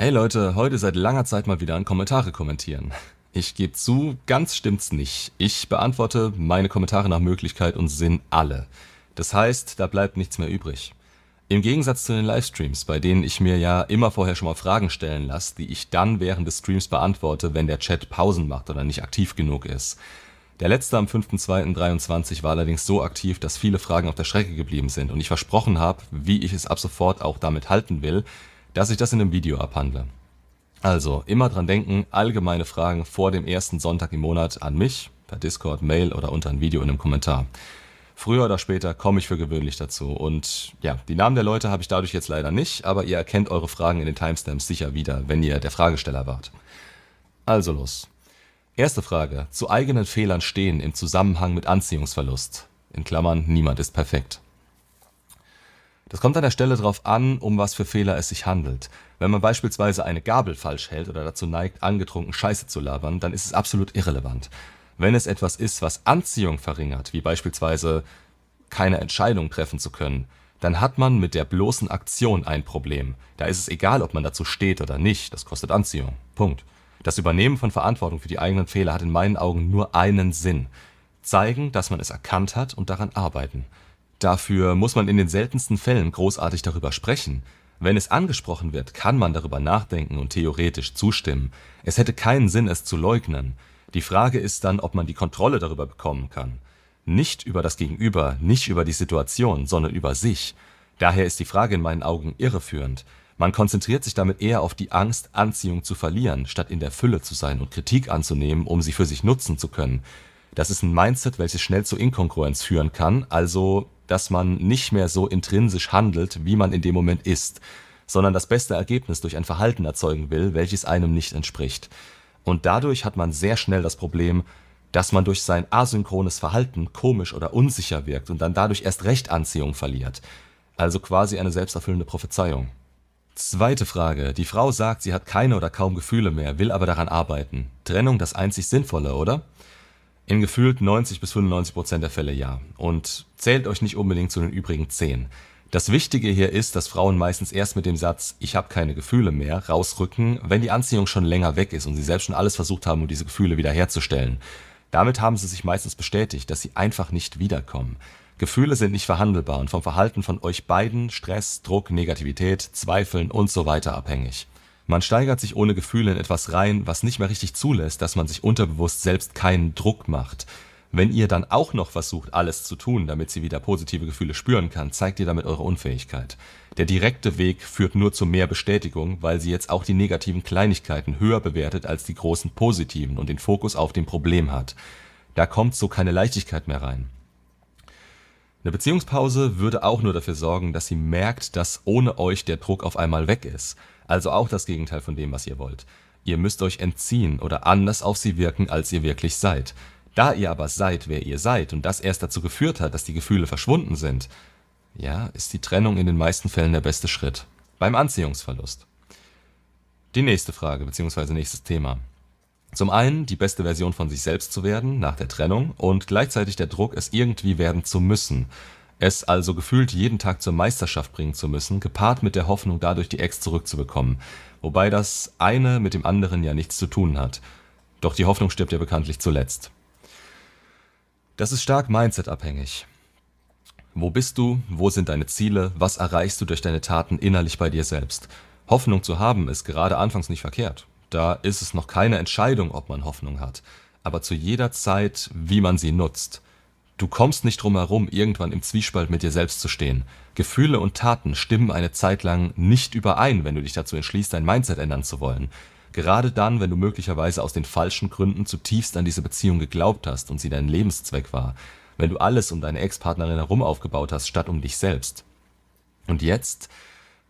Hey Leute, heute seit langer Zeit mal wieder an Kommentare kommentieren. Ich gebe zu, ganz stimmt's nicht. Ich beantworte meine Kommentare nach Möglichkeit und Sinn alle. Das heißt, da bleibt nichts mehr übrig. Im Gegensatz zu den Livestreams, bei denen ich mir ja immer vorher schon mal Fragen stellen lasse, die ich dann während des Streams beantworte, wenn der Chat Pausen macht oder nicht aktiv genug ist. Der letzte am 5.2.23 war allerdings so aktiv, dass viele Fragen auf der Strecke geblieben sind und ich versprochen habe, wie ich es ab sofort auch damit halten will, dass ich das in einem Video abhandle. Also immer dran denken, allgemeine Fragen vor dem ersten Sonntag im Monat an mich, per Discord, Mail oder unter ein Video in einem Kommentar. Früher oder später komme ich für gewöhnlich dazu und ja, die Namen der Leute habe ich dadurch jetzt leider nicht, aber ihr erkennt eure Fragen in den Timestamps sicher wieder, wenn ihr der Fragesteller wart. Also los. Erste Frage. Zu eigenen Fehlern stehen im Zusammenhang mit Anziehungsverlust. In Klammern, niemand ist perfekt. Das kommt an der Stelle darauf an, um was für Fehler es sich handelt. Wenn man beispielsweise eine Gabel falsch hält oder dazu neigt, angetrunken Scheiße zu labern, dann ist es absolut irrelevant. Wenn es etwas ist, was Anziehung verringert, wie beispielsweise keine Entscheidung treffen zu können, dann hat man mit der bloßen Aktion ein Problem. Da ist es egal, ob man dazu steht oder nicht, das kostet Anziehung. Punkt. Das Übernehmen von Verantwortung für die eigenen Fehler hat in meinen Augen nur einen Sinn: zeigen, dass man es erkannt hat und daran arbeiten. Dafür muss man in den seltensten Fällen großartig darüber sprechen. Wenn es angesprochen wird, kann man darüber nachdenken und theoretisch zustimmen. Es hätte keinen Sinn, es zu leugnen. Die Frage ist dann, ob man die Kontrolle darüber bekommen kann. Nicht über das Gegenüber, nicht über die Situation, sondern über sich. Daher ist die Frage in meinen Augen irreführend man konzentriert sich damit eher auf die Angst, Anziehung zu verlieren, statt in der Fülle zu sein und Kritik anzunehmen, um sie für sich nutzen zu können. Das ist ein Mindset, welches schnell zu Inkongruenz führen kann, also dass man nicht mehr so intrinsisch handelt, wie man in dem Moment ist, sondern das beste Ergebnis durch ein Verhalten erzeugen will, welches einem nicht entspricht. Und dadurch hat man sehr schnell das Problem, dass man durch sein asynchrones Verhalten komisch oder unsicher wirkt und dann dadurch erst recht Anziehung verliert. Also quasi eine selbsterfüllende Prophezeiung. Zweite Frage. Die Frau sagt, sie hat keine oder kaum Gefühle mehr, will aber daran arbeiten. Trennung das einzig Sinnvolle, oder? In gefühlt 90 bis 95 Prozent der Fälle ja. Und zählt euch nicht unbedingt zu den übrigen 10. Das Wichtige hier ist, dass Frauen meistens erst mit dem Satz Ich habe keine Gefühle mehr rausrücken, wenn die Anziehung schon länger weg ist und sie selbst schon alles versucht haben, um diese Gefühle wiederherzustellen. Damit haben sie sich meistens bestätigt, dass sie einfach nicht wiederkommen. Gefühle sind nicht verhandelbar und vom Verhalten von euch beiden Stress, Druck, Negativität, Zweifeln und so weiter abhängig. Man steigert sich ohne Gefühle in etwas rein, was nicht mehr richtig zulässt, dass man sich unterbewusst selbst keinen Druck macht. Wenn ihr dann auch noch versucht, alles zu tun, damit sie wieder positive Gefühle spüren kann, zeigt ihr damit eure Unfähigkeit. Der direkte Weg führt nur zu mehr Bestätigung, weil sie jetzt auch die negativen Kleinigkeiten höher bewertet als die großen positiven und den Fokus auf dem Problem hat. Da kommt so keine Leichtigkeit mehr rein. Eine Beziehungspause würde auch nur dafür sorgen, dass sie merkt, dass ohne euch der Druck auf einmal weg ist. Also auch das Gegenteil von dem, was ihr wollt. Ihr müsst euch entziehen oder anders auf sie wirken, als ihr wirklich seid. Da ihr aber seid, wer ihr seid und das erst dazu geführt hat, dass die Gefühle verschwunden sind, ja, ist die Trennung in den meisten Fällen der beste Schritt. Beim Anziehungsverlust. Die nächste Frage bzw. nächstes Thema. Zum einen die beste Version von sich selbst zu werden nach der Trennung und gleichzeitig der Druck, es irgendwie werden zu müssen, es also gefühlt jeden Tag zur Meisterschaft bringen zu müssen, gepaart mit der Hoffnung, dadurch die Ex zurückzubekommen, wobei das eine mit dem anderen ja nichts zu tun hat. Doch die Hoffnung stirbt ja bekanntlich zuletzt. Das ist stark Mindset-abhängig. Wo bist du? Wo sind deine Ziele? Was erreichst du durch deine Taten innerlich bei dir selbst? Hoffnung zu haben ist gerade anfangs nicht verkehrt. Da ist es noch keine Entscheidung, ob man Hoffnung hat, aber zu jeder Zeit, wie man sie nutzt. Du kommst nicht drum herum, irgendwann im Zwiespalt mit dir selbst zu stehen. Gefühle und Taten stimmen eine Zeit lang nicht überein, wenn du dich dazu entschließt, dein Mindset ändern zu wollen. Gerade dann, wenn du möglicherweise aus den falschen Gründen zutiefst an diese Beziehung geglaubt hast und sie dein Lebenszweck war. Wenn du alles um deine Ex-Partnerin herum aufgebaut hast, statt um dich selbst. Und jetzt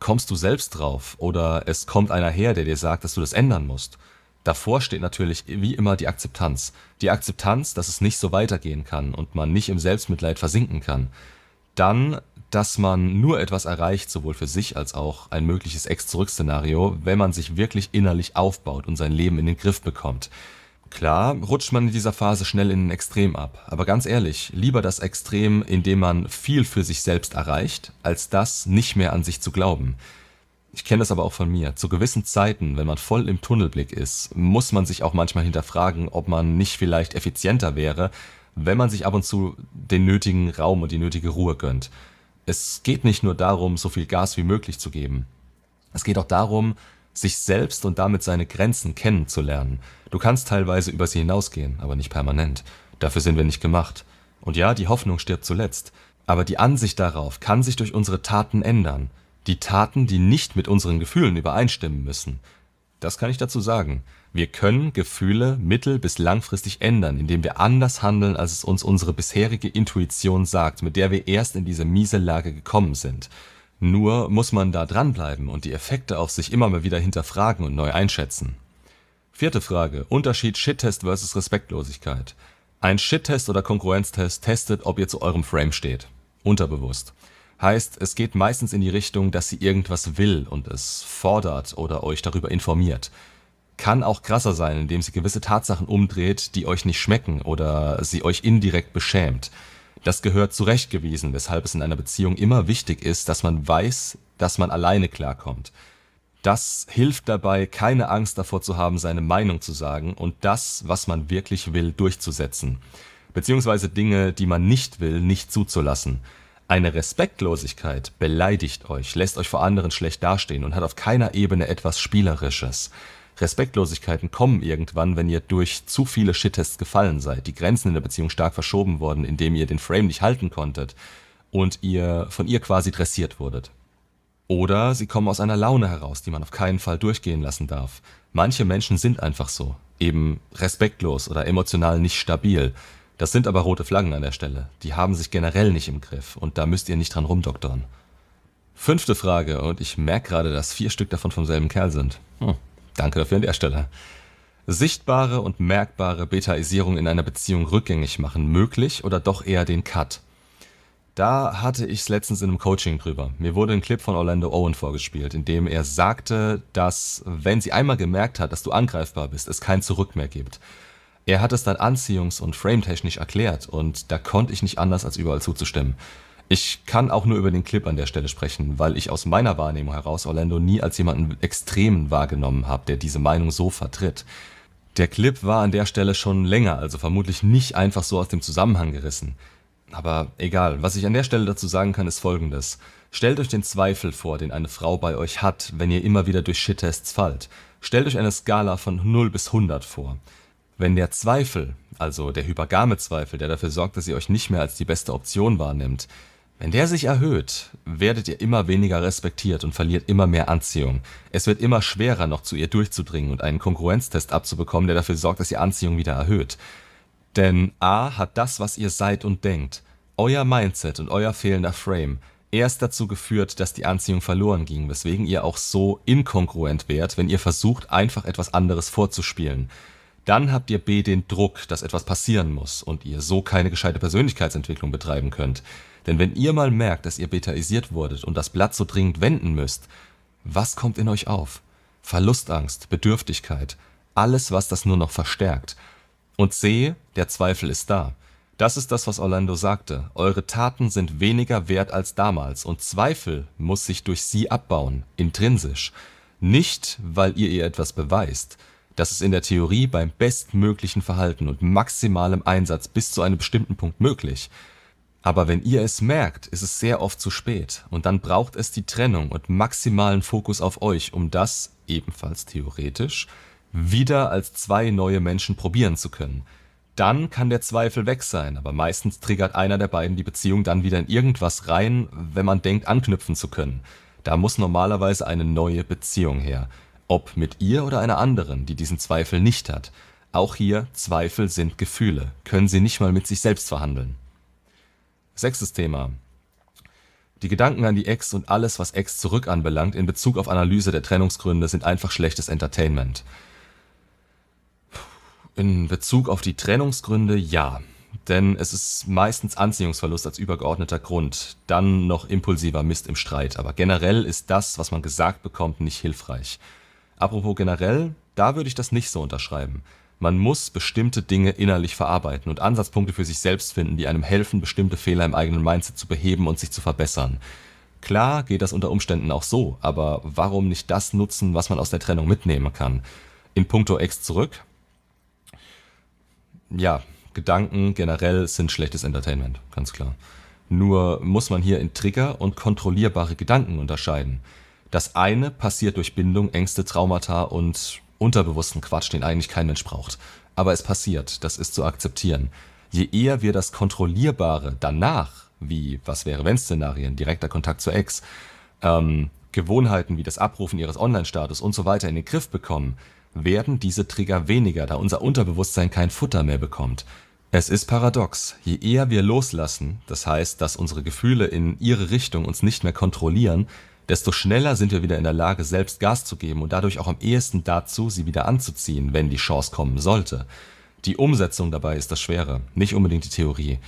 kommst du selbst drauf oder es kommt einer her, der dir sagt, dass du das ändern musst. Davor steht natürlich wie immer die Akzeptanz. Die Akzeptanz, dass es nicht so weitergehen kann und man nicht im Selbstmitleid versinken kann. Dann, dass man nur etwas erreicht, sowohl für sich als auch ein mögliches Ex-Zurück-Szenario, wenn man sich wirklich innerlich aufbaut und sein Leben in den Griff bekommt. Klar rutscht man in dieser Phase schnell in ein Extrem ab, aber ganz ehrlich, lieber das Extrem, in dem man viel für sich selbst erreicht, als das, nicht mehr an sich zu glauben. Ich kenne das aber auch von mir. Zu gewissen Zeiten, wenn man voll im Tunnelblick ist, muss man sich auch manchmal hinterfragen, ob man nicht vielleicht effizienter wäre, wenn man sich ab und zu den nötigen Raum und die nötige Ruhe gönnt. Es geht nicht nur darum, so viel Gas wie möglich zu geben. Es geht auch darum, sich selbst und damit seine Grenzen kennenzulernen. Du kannst teilweise über sie hinausgehen, aber nicht permanent. Dafür sind wir nicht gemacht. Und ja, die Hoffnung stirbt zuletzt. Aber die Ansicht darauf kann sich durch unsere Taten ändern. Die Taten, die nicht mit unseren Gefühlen übereinstimmen müssen. Das kann ich dazu sagen. Wir können Gefühle mittel- bis langfristig ändern, indem wir anders handeln, als es uns unsere bisherige Intuition sagt, mit der wir erst in diese miese Lage gekommen sind. Nur muss man da dranbleiben und die Effekte auf sich immer mal wieder hinterfragen und neu einschätzen. Vierte Frage. Unterschied Shittest versus Respektlosigkeit. Ein Shittest oder Konkurrenztest testet, ob ihr zu eurem Frame steht. Unterbewusst. Heißt, es geht meistens in die Richtung, dass sie irgendwas will und es fordert oder euch darüber informiert. Kann auch krasser sein, indem sie gewisse Tatsachen umdreht, die euch nicht schmecken oder sie euch indirekt beschämt. Das gehört zurechtgewiesen, weshalb es in einer Beziehung immer wichtig ist, dass man weiß, dass man alleine klarkommt. Das hilft dabei, keine Angst davor zu haben, seine Meinung zu sagen und das, was man wirklich will, durchzusetzen. Beziehungsweise Dinge, die man nicht will, nicht zuzulassen. Eine Respektlosigkeit beleidigt euch, lässt euch vor anderen schlecht dastehen und hat auf keiner Ebene etwas Spielerisches. Respektlosigkeiten kommen irgendwann, wenn ihr durch zu viele Shittests gefallen seid, die Grenzen in der Beziehung stark verschoben wurden, indem ihr den Frame nicht halten konntet und ihr von ihr quasi dressiert wurdet. Oder sie kommen aus einer Laune heraus, die man auf keinen Fall durchgehen lassen darf. Manche Menschen sind einfach so, eben respektlos oder emotional nicht stabil. Das sind aber rote Flaggen an der Stelle. Die haben sich generell nicht im Griff und da müsst ihr nicht dran rumdoktern. Fünfte Frage, und ich merke gerade, dass vier Stück davon vom selben Kerl sind. Hm. Danke dafür an der Stelle. Sichtbare und merkbare Betaisierung in einer Beziehung rückgängig machen, möglich oder doch eher den Cut? Da hatte ich es letztens in einem Coaching drüber. Mir wurde ein Clip von Orlando Owen vorgespielt, in dem er sagte, dass, wenn sie einmal gemerkt hat, dass du angreifbar bist, es kein Zurück mehr gibt. Er hat es dann anziehungs- und frametechnisch erklärt und da konnte ich nicht anders, als überall zuzustimmen. Ich kann auch nur über den Clip an der Stelle sprechen, weil ich aus meiner Wahrnehmung heraus Orlando nie als jemanden Extremen wahrgenommen habe, der diese Meinung so vertritt. Der Clip war an der Stelle schon länger, also vermutlich nicht einfach so aus dem Zusammenhang gerissen. Aber egal, was ich an der Stelle dazu sagen kann, ist folgendes. Stellt euch den Zweifel vor, den eine Frau bei euch hat, wenn ihr immer wieder durch Shit-Tests fallt. Stellt euch eine Skala von 0 bis 100 vor. Wenn der Zweifel, also der hypergame Zweifel, der dafür sorgt, dass ihr euch nicht mehr als die beste Option wahrnimmt, wenn der sich erhöht, werdet ihr immer weniger respektiert und verliert immer mehr Anziehung. Es wird immer schwerer, noch zu ihr durchzudringen und einen Konkurrenztest abzubekommen, der dafür sorgt, dass ihr Anziehung wieder erhöht. Denn A hat das, was ihr seid und denkt, euer Mindset und euer fehlender Frame, erst dazu geführt, dass die Anziehung verloren ging, weswegen ihr auch so inkongruent wärt, wenn ihr versucht, einfach etwas anderes vorzuspielen. Dann habt ihr B den Druck, dass etwas passieren muss und ihr so keine gescheite Persönlichkeitsentwicklung betreiben könnt. Denn wenn ihr mal merkt, dass ihr betaisiert wurdet und das Blatt so dringend wenden müsst, was kommt in euch auf? Verlustangst, Bedürftigkeit, alles, was das nur noch verstärkt. Und sehe, der Zweifel ist da. Das ist das, was Orlando sagte. Eure Taten sind weniger wert als damals und Zweifel muss sich durch sie abbauen, intrinsisch. Nicht, weil ihr ihr etwas beweist. Das ist in der Theorie beim bestmöglichen Verhalten und maximalem Einsatz bis zu einem bestimmten Punkt möglich. Aber wenn ihr es merkt, ist es sehr oft zu spät und dann braucht es die Trennung und maximalen Fokus auf euch, um das, ebenfalls theoretisch, wieder als zwei neue Menschen probieren zu können. Dann kann der Zweifel weg sein, aber meistens triggert einer der beiden die Beziehung dann wieder in irgendwas rein, wenn man denkt, anknüpfen zu können. Da muss normalerweise eine neue Beziehung her. Ob mit ihr oder einer anderen, die diesen Zweifel nicht hat. Auch hier, Zweifel sind Gefühle, können sie nicht mal mit sich selbst verhandeln. Sechstes Thema. Die Gedanken an die Ex und alles, was Ex zurück anbelangt, in Bezug auf Analyse der Trennungsgründe, sind einfach schlechtes Entertainment. In Bezug auf die Trennungsgründe ja. Denn es ist meistens Anziehungsverlust als übergeordneter Grund, dann noch impulsiver Mist im Streit. Aber generell ist das, was man gesagt bekommt, nicht hilfreich. Apropos generell, da würde ich das nicht so unterschreiben. Man muss bestimmte Dinge innerlich verarbeiten und Ansatzpunkte für sich selbst finden, die einem helfen, bestimmte Fehler im eigenen Mindset zu beheben und sich zu verbessern. Klar geht das unter Umständen auch so, aber warum nicht das nutzen, was man aus der Trennung mitnehmen kann? In puncto Ex zurück? Ja, Gedanken generell sind schlechtes Entertainment, ganz klar. Nur muss man hier in Trigger und kontrollierbare Gedanken unterscheiden. Das eine passiert durch Bindung, Ängste, Traumata und unterbewussten Quatsch, den eigentlich kein Mensch braucht. Aber es passiert, das ist zu akzeptieren. Je eher wir das Kontrollierbare danach, wie was wäre wenn Szenarien, direkter Kontakt zur Ex, ähm, Gewohnheiten wie das Abrufen ihres Online-Status und so weiter in den Griff bekommen, werden diese Trigger weniger, da unser Unterbewusstsein kein Futter mehr bekommt. Es ist paradox, je eher wir loslassen, das heißt, dass unsere Gefühle in ihre Richtung uns nicht mehr kontrollieren, desto schneller sind wir wieder in der Lage, selbst Gas zu geben und dadurch auch am ehesten dazu, sie wieder anzuziehen, wenn die Chance kommen sollte. Die Umsetzung dabei ist das Schwere, nicht unbedingt die Theorie.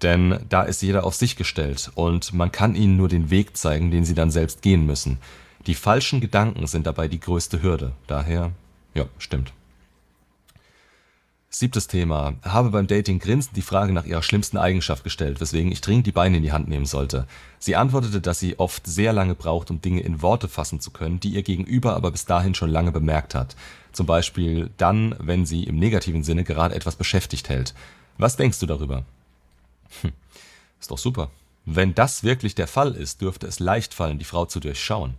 Denn da ist jeder auf sich gestellt und man kann ihnen nur den Weg zeigen, den sie dann selbst gehen müssen. Die falschen Gedanken sind dabei die größte Hürde. Daher, ja, stimmt. Siebtes Thema. Habe beim Dating grinsend die Frage nach ihrer schlimmsten Eigenschaft gestellt, weswegen ich dringend die Beine in die Hand nehmen sollte. Sie antwortete, dass sie oft sehr lange braucht, um Dinge in Worte fassen zu können, die ihr Gegenüber aber bis dahin schon lange bemerkt hat. Zum Beispiel dann, wenn sie im negativen Sinne gerade etwas beschäftigt hält. Was denkst du darüber? Hm, ist doch super. Wenn das wirklich der Fall ist, dürfte es leicht fallen, die Frau zu durchschauen.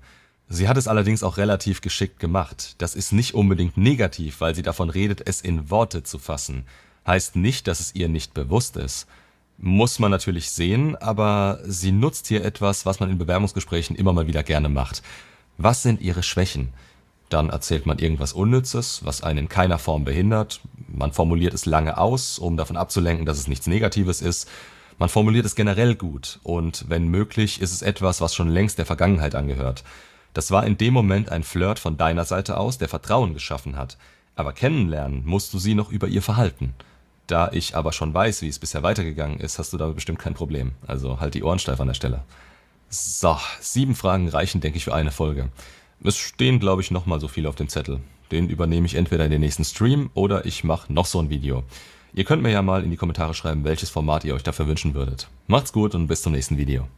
Sie hat es allerdings auch relativ geschickt gemacht. Das ist nicht unbedingt negativ, weil sie davon redet, es in Worte zu fassen. Heißt nicht, dass es ihr nicht bewusst ist. Muss man natürlich sehen, aber sie nutzt hier etwas, was man in Bewerbungsgesprächen immer mal wieder gerne macht. Was sind ihre Schwächen? Dann erzählt man irgendwas Unnützes, was einen in keiner Form behindert. Man formuliert es lange aus, um davon abzulenken, dass es nichts Negatives ist. Man formuliert es generell gut und wenn möglich ist es etwas, was schon längst der Vergangenheit angehört. Das war in dem Moment ein Flirt von deiner Seite aus, der Vertrauen geschaffen hat. Aber kennenlernen musst du sie noch über ihr Verhalten. Da ich aber schon weiß, wie es bisher weitergegangen ist, hast du da bestimmt kein Problem. Also halt die Ohren steif an der Stelle. So, sieben Fragen reichen, denke ich, für eine Folge. Es stehen, glaube ich, nochmal so viele auf dem Zettel. Den übernehme ich entweder in den nächsten Stream oder ich mache noch so ein Video. Ihr könnt mir ja mal in die Kommentare schreiben, welches Format ihr euch dafür wünschen würdet. Macht's gut und bis zum nächsten Video.